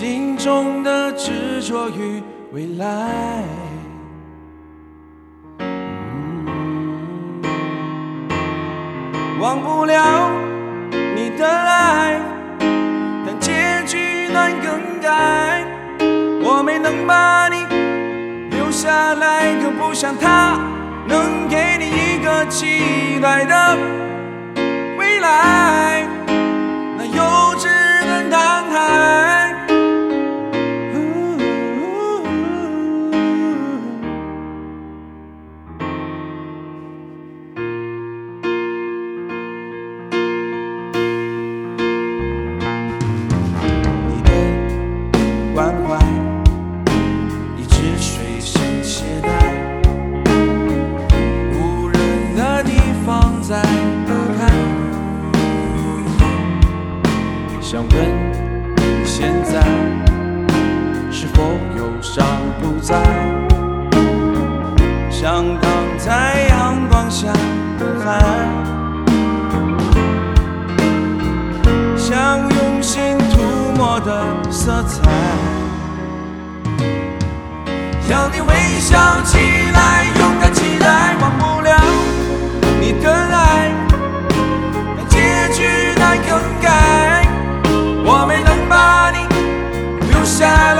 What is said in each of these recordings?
心中的执着与未来，忘不了你的爱，但结局难更改。我没能把你留下来，更不像他能给你一个期待的伤不再？像躺在阳光下的海。像用心涂抹的色彩，让你微笑起来，勇敢起来，忘不了你的爱，但结局难更改。我没能把你留下来，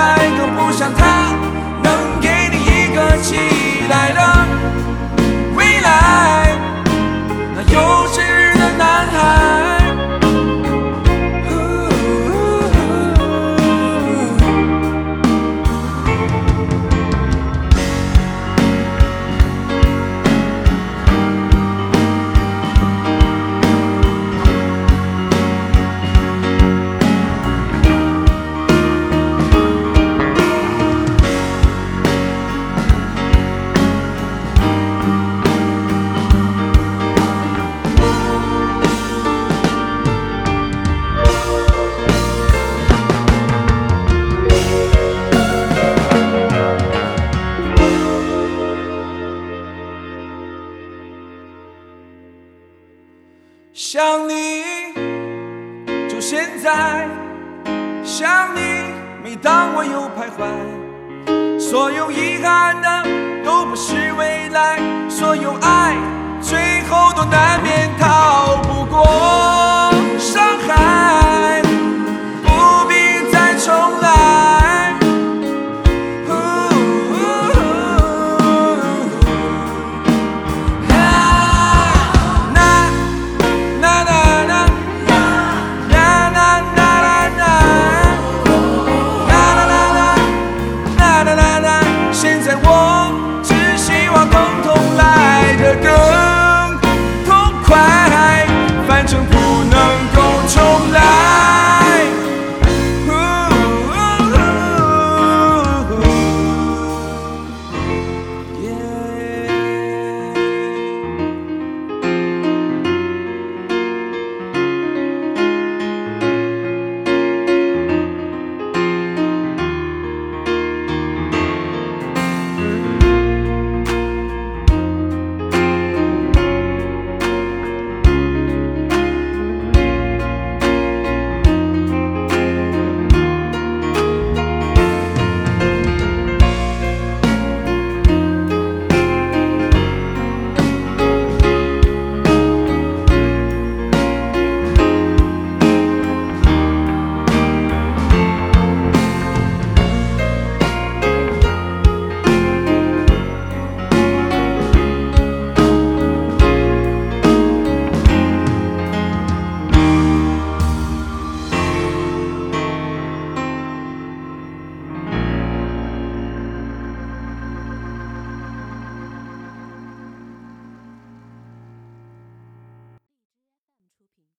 想你，就现在，想你，每当我又徘徊，所有遗憾的都不是未来，所有爱最后都难免。